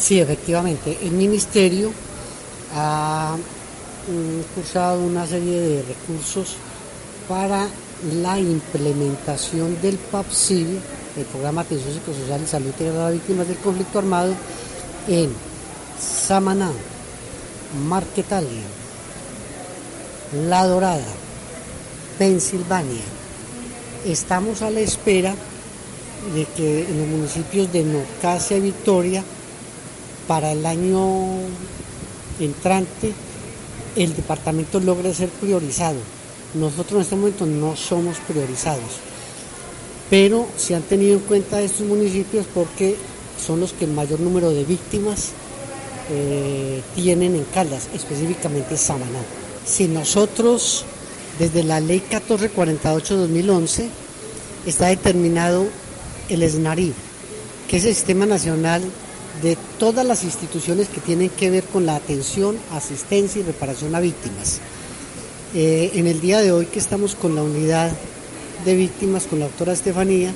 Sí, efectivamente. El ministerio ha mm, cursado una serie de recursos para la implementación del PAPSIL, el Programa de Atención Psicosocial y Salud Integral a Víctimas del Conflicto Armado, en Samaná, Marquetalia, La Dorada, Pensilvania. Estamos a la espera de que en los municipios de Norcasia y Victoria, para el año entrante, el departamento logre ser priorizado. Nosotros en este momento no somos priorizados, pero se han tenido en cuenta estos municipios porque son los que el mayor número de víctimas eh, tienen en Caldas, específicamente Samaná. Si nosotros, desde la ley 1448-2011, está determinado el SNARIF, que es el Sistema Nacional de todas las instituciones que tienen que ver con la atención, asistencia y reparación a víctimas. Eh, en el día de hoy que estamos con la unidad de víctimas, con la doctora Estefanía,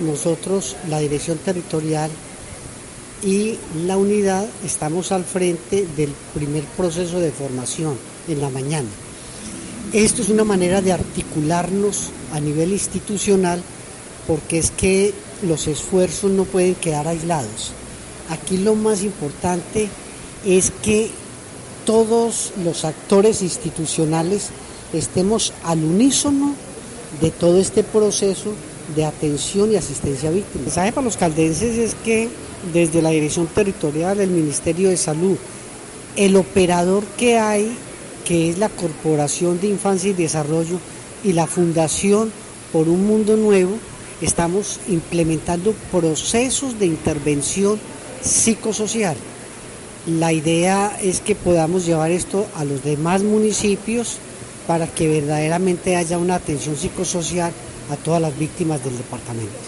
nosotros, la dirección territorial y la unidad, estamos al frente del primer proceso de formación en la mañana. Esto es una manera de articularnos a nivel institucional porque es que los esfuerzos no pueden quedar aislados. Aquí lo más importante es que todos los actores institucionales estemos al unísono de todo este proceso de atención y asistencia a víctimas. El mensaje para los caldenses es que desde la Dirección Territorial del Ministerio de Salud, el operador que hay, que es la Corporación de Infancia y Desarrollo y la Fundación por un Mundo Nuevo, estamos implementando procesos de intervención psicosocial. La idea es que podamos llevar esto a los demás municipios para que verdaderamente haya una atención psicosocial a todas las víctimas del departamento.